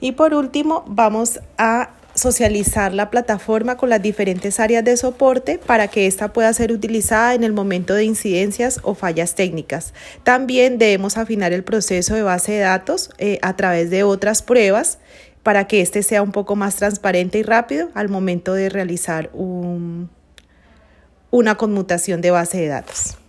Y por último, vamos a socializar la plataforma con las diferentes áreas de soporte para que ésta pueda ser utilizada en el momento de incidencias o fallas técnicas. También debemos afinar el proceso de base de datos eh, a través de otras pruebas para que éste sea un poco más transparente y rápido al momento de realizar una conmutación de base de datos.